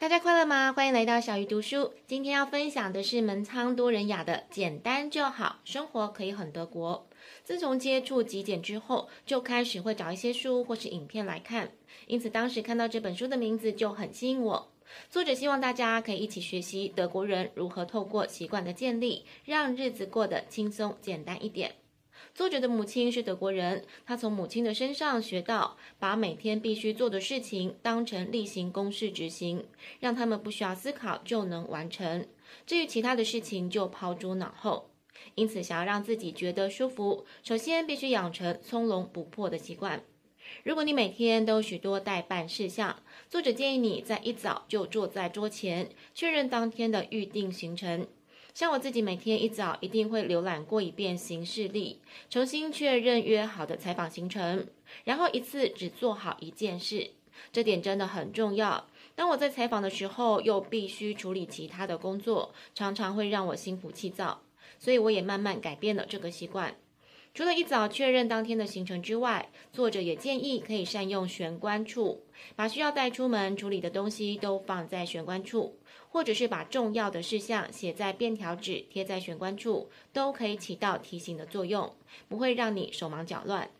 大家快乐吗？欢迎来到小鱼读书。今天要分享的是门仓多人雅的《简单就好，生活可以很德国》。自从接触极简之后，就开始会找一些书或是影片来看，因此当时看到这本书的名字就很吸引我。作者希望大家可以一起学习德国人如何透过习惯的建立，让日子过得轻松简单一点。作者的母亲是德国人，他从母亲的身上学到，把每天必须做的事情当成例行公事执行，让他们不需要思考就能完成。至于其他的事情就抛诸脑后。因此，想要让自己觉得舒服，首先必须养成从容不迫的习惯。如果你每天都有许多待办事项，作者建议你在一早就坐在桌前，确认当天的预定行程。像我自己每天一早一定会浏览过一遍行事历，重新确认约好的采访行程，然后一次只做好一件事，这点真的很重要。当我在采访的时候，又必须处理其他的工作，常常会让我心浮气躁，所以我也慢慢改变了这个习惯。除了一早确认当天的行程之外，作者也建议可以善用玄关处，把需要带出门处理的东西都放在玄关处，或者是把重要的事项写在便条纸贴在玄关处，都可以起到提醒的作用，不会让你手忙脚乱。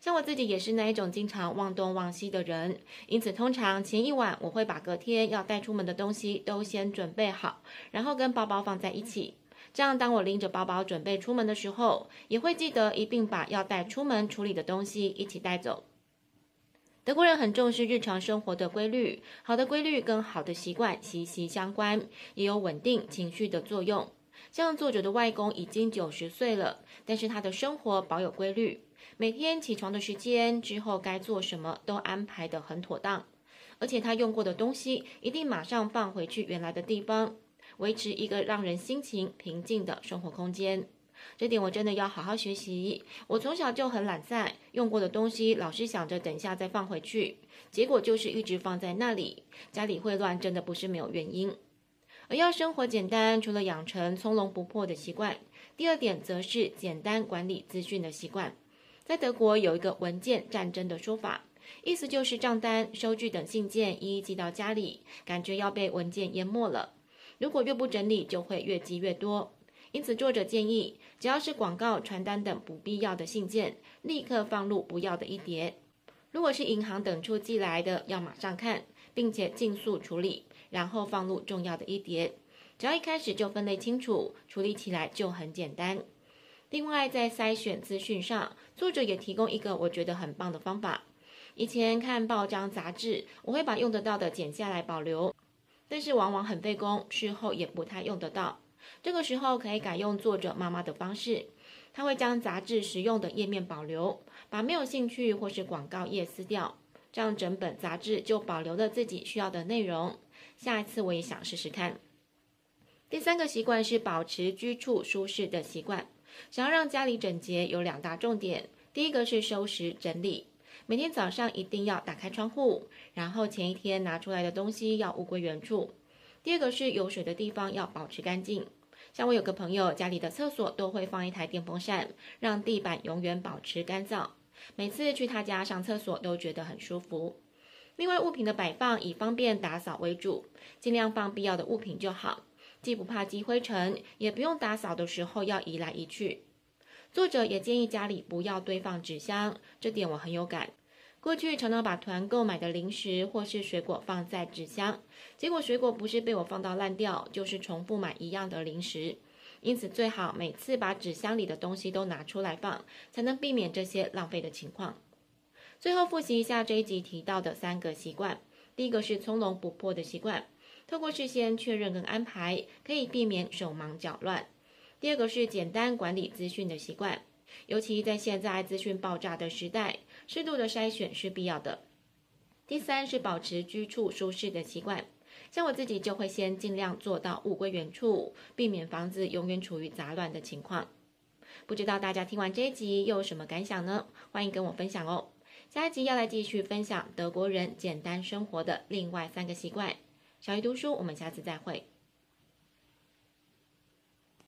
像我自己也是那一种经常忘东忘西的人，因此通常前一晚我会把隔天要带出门的东西都先准备好，然后跟包包放在一起。这样，当我拎着包包准备出门的时候，也会记得一并把要带出门处理的东西一起带走。德国人很重视日常生活的规律，好的规律跟好的习惯息息相关，也有稳定情绪的作用。像作者的外公已经九十岁了，但是他的生活保有规律，每天起床的时间之后该做什么都安排得很妥当，而且他用过的东西一定马上放回去原来的地方。维持一个让人心情平静的生活空间，这点我真的要好好学习。我从小就很懒散，用过的东西老是想着等下再放回去，结果就是一直放在那里，家里会乱，真的不是没有原因。而要生活简单，除了养成从容不迫的习惯，第二点则是简单管理资讯的习惯。在德国有一个文件战争的说法，意思就是账单、收据等信件一一寄到家里，感觉要被文件淹没了。如果越不整理，就会越积越多。因此，作者建议，只要是广告、传单等不必要的信件，立刻放入不要的一叠；如果是银行等处寄来的，要马上看，并且尽速处理，然后放入重要的一叠。只要一开始就分类清楚，处理起来就很简单。另外，在筛选资讯上，作者也提供一个我觉得很棒的方法。以前看报章杂志，我会把用得到的剪下来保留。但是往往很费工，事后也不太用得到。这个时候可以改用作者妈妈的方式，她会将杂志实用的页面保留，把没有兴趣或是广告页撕掉，这样整本杂志就保留了自己需要的内容。下一次我也想试试看。第三个习惯是保持居处舒适的习惯。想要让家里整洁，有两大重点，第一个是收拾整理。每天早上一定要打开窗户，然后前一天拿出来的东西要物归原处。第二个是有水的地方要保持干净，像我有个朋友家里的厕所都会放一台电风扇，让地板永远保持干燥。每次去他家上厕所都觉得很舒服。另外，物品的摆放以方便打扫为主，尽量放必要的物品就好，既不怕积灰尘，也不用打扫的时候要移来移去。作者也建议家里不要堆放纸箱，这点我很有感。过去常常把团购买的零食或是水果放在纸箱，结果水果不是被我放到烂掉，就是重复买一样的零食。因此最好每次把纸箱里的东西都拿出来放，才能避免这些浪费的情况。最后复习一下这一集提到的三个习惯：第一个是从容不迫的习惯，透过事先确认跟安排，可以避免手忙脚乱。第二个是简单管理资讯的习惯，尤其在现在资讯爆炸的时代，适度的筛选是必要的。第三是保持居处舒适的习惯，像我自己就会先尽量做到物归原处，避免房子永远处于杂乱的情况。不知道大家听完这一集又有什么感想呢？欢迎跟我分享哦。下一集要来继续分享德国人简单生活的另外三个习惯。小鱼读书，我们下次再会。